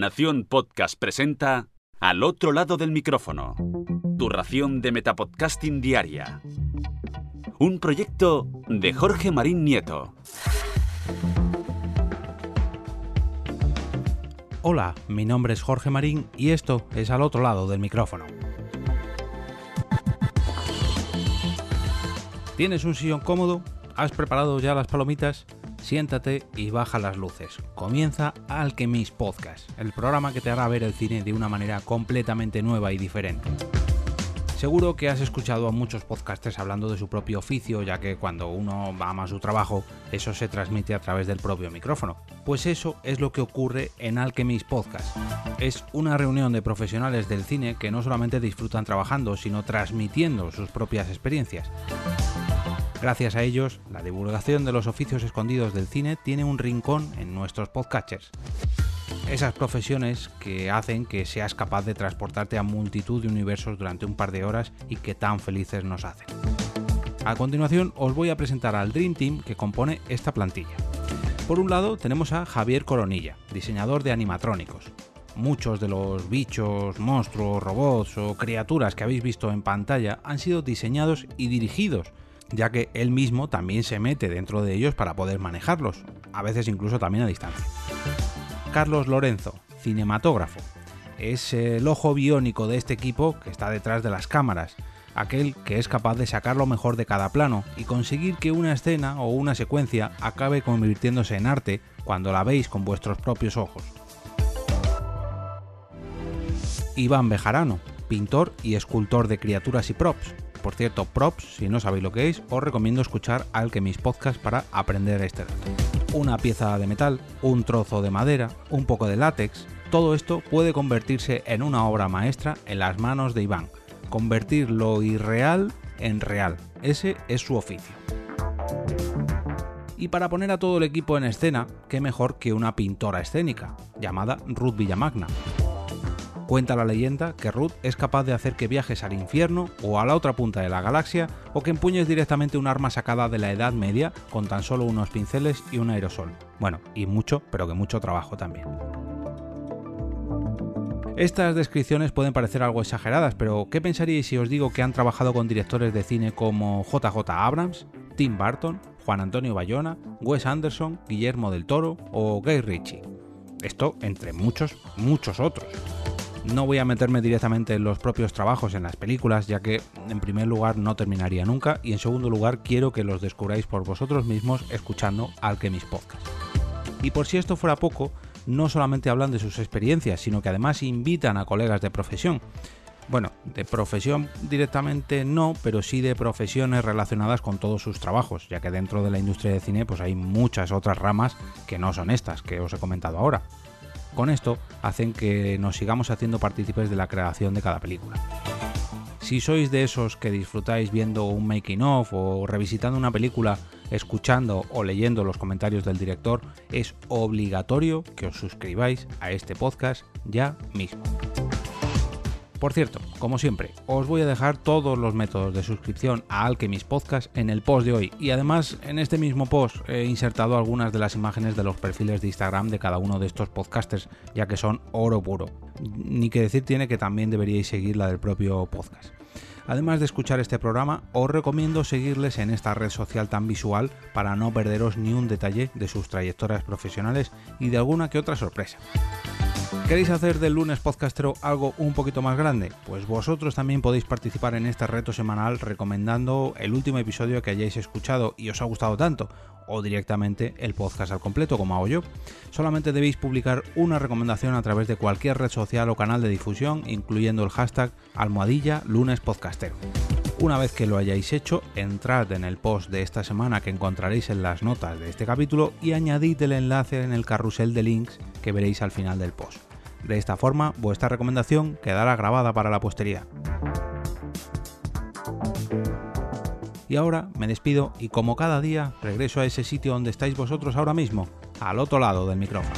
Nación Podcast presenta Al otro lado del micrófono. Tu ración de Metapodcasting Diaria. Un proyecto de Jorge Marín Nieto. Hola, mi nombre es Jorge Marín y esto es Al otro lado del micrófono. ¿Tienes un sillón cómodo? ¿Has preparado ya las palomitas? Siéntate y baja las luces. Comienza Alchemist Podcast, el programa que te hará ver el cine de una manera completamente nueva y diferente. Seguro que has escuchado a muchos podcasters hablando de su propio oficio, ya que cuando uno ama su trabajo, eso se transmite a través del propio micrófono. Pues eso es lo que ocurre en Alchemist Podcast. Es una reunión de profesionales del cine que no solamente disfrutan trabajando, sino transmitiendo sus propias experiencias. Gracias a ellos, la divulgación de los oficios escondidos del cine tiene un rincón en nuestros podcatchers. Esas profesiones que hacen que seas capaz de transportarte a multitud de universos durante un par de horas y que tan felices nos hacen. A continuación os voy a presentar al Dream Team que compone esta plantilla. Por un lado tenemos a Javier Coronilla, diseñador de animatrónicos. Muchos de los bichos, monstruos, robots o criaturas que habéis visto en pantalla han sido diseñados y dirigidos ya que él mismo también se mete dentro de ellos para poder manejarlos, a veces incluso también a distancia. Carlos Lorenzo, cinematógrafo, es el ojo biónico de este equipo que está detrás de las cámaras, aquel que es capaz de sacar lo mejor de cada plano y conseguir que una escena o una secuencia acabe convirtiéndose en arte cuando la veis con vuestros propios ojos. Iván Bejarano, pintor y escultor de criaturas y props, por cierto, props, si no sabéis lo que es, os recomiendo escuchar mis Podcast para aprender este dato. Una pieza de metal, un trozo de madera, un poco de látex, todo esto puede convertirse en una obra maestra en las manos de Iván. Convertir lo irreal en real. Ese es su oficio. Y para poner a todo el equipo en escena, qué mejor que una pintora escénica, llamada Ruth Villamagna. Cuenta la leyenda que Ruth es capaz de hacer que viajes al infierno o a la otra punta de la galaxia o que empuñes directamente un arma sacada de la Edad Media con tan solo unos pinceles y un aerosol. Bueno, y mucho, pero que mucho trabajo también. Estas descripciones pueden parecer algo exageradas, pero ¿qué pensaríais si os digo que han trabajado con directores de cine como JJ Abrams, Tim Burton, Juan Antonio Bayona, Wes Anderson, Guillermo del Toro o Guy Ritchie? Esto entre muchos, muchos otros. No voy a meterme directamente en los propios trabajos en las películas, ya que en primer lugar no terminaría nunca y en segundo lugar quiero que los descubráis por vosotros mismos escuchando Alchemist Podcast. Y por si esto fuera poco, no solamente hablan de sus experiencias, sino que además invitan a colegas de profesión. Bueno, de profesión directamente no, pero sí de profesiones relacionadas con todos sus trabajos, ya que dentro de la industria de cine pues hay muchas otras ramas que no son estas que os he comentado ahora. Con esto hacen que nos sigamos haciendo partícipes de la creación de cada película. Si sois de esos que disfrutáis viendo un making of o revisitando una película, escuchando o leyendo los comentarios del director, es obligatorio que os suscribáis a este podcast ya mismo. Por cierto, como siempre, os voy a dejar todos los métodos de suscripción a Alchemist Podcast en el post de hoy y además en este mismo post he insertado algunas de las imágenes de los perfiles de Instagram de cada uno de estos podcasters, ya que son oro puro. Ni que decir tiene que también deberíais seguir la del propio podcast. Además de escuchar este programa, os recomiendo seguirles en esta red social tan visual para no perderos ni un detalle de sus trayectorias profesionales y de alguna que otra sorpresa. ¿Queréis hacer del lunes podcastero algo un poquito más grande? Pues vosotros también podéis participar en este reto semanal recomendando el último episodio que hayáis escuchado y os ha gustado tanto, o directamente el podcast al completo como hago yo. Solamente debéis publicar una recomendación a través de cualquier red social o canal de difusión, incluyendo el hashtag almohadilla lunes podcastero. Una vez que lo hayáis hecho, entrad en el post de esta semana que encontraréis en las notas de este capítulo y añadid el enlace en el carrusel de links que veréis al final del post. De esta forma, vuestra recomendación quedará grabada para la posteridad. Y ahora me despido y como cada día regreso a ese sitio donde estáis vosotros ahora mismo, al otro lado del micrófono.